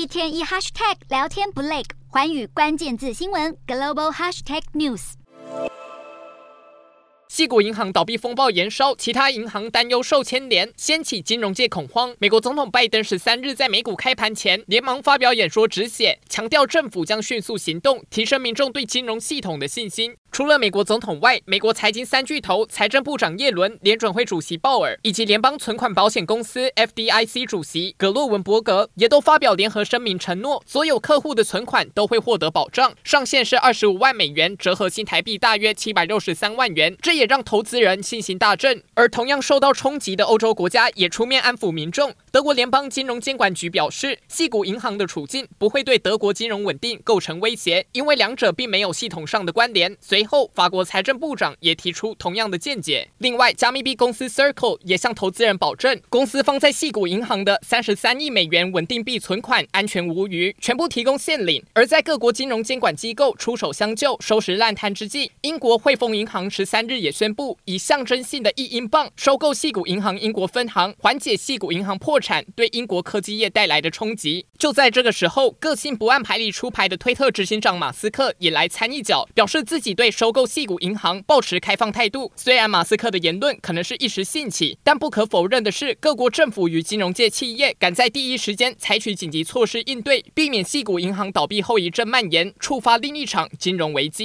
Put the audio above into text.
一天一 hashtag 聊天不累，寰宇关键字新闻 global hashtag news。矽谷银行倒闭风暴延烧，其他银行担忧受牵连，掀起金融界恐慌。美国总统拜登十三日在美股开盘前连忙发表演说止血，强调政府将迅速行动，提升民众对金融系统的信心。除了美国总统外，美国财经三巨头、财政部长耶伦、联准会主席鲍尔以及联邦存款保险公司 FDIC 主席格洛文伯格也都发表联合声明，承诺所有客户的存款都会获得保障，上限是二十五万美元，折合新台币大约七百六十三万元。这也让投资人信心大振。而同样受到冲击的欧洲国家也出面安抚民众。德国联邦金融监管局表示，矽谷银行的处境不会对德国金融稳定构成威胁，因为两者并没有系统上的关联。随后，法国财政部长也提出同样的见解。另外，加密币公司 Circle 也向投资人保证，公司放在矽谷银行的三十三亿美元稳定币存款安全无虞，全部提供现领。而在各国金融监管机构出手相救、收拾烂摊之际，英国汇丰银行十三日也宣布，以象征性的一英镑收购矽谷银行英国分行，缓解矽谷银行破产对英国科技业带来的冲击。就在这个时候，个性不按牌理出牌的推特执行长马斯克也来掺一脚，表示自己对收购矽谷银行抱持开放态度。虽然马斯克的言论可能是一时兴起，但不可否认的是，各国政府与金融界企业赶在第一时间采取紧急措施应对，避免矽谷银行倒闭后遗症蔓延，触发另一场金融危机。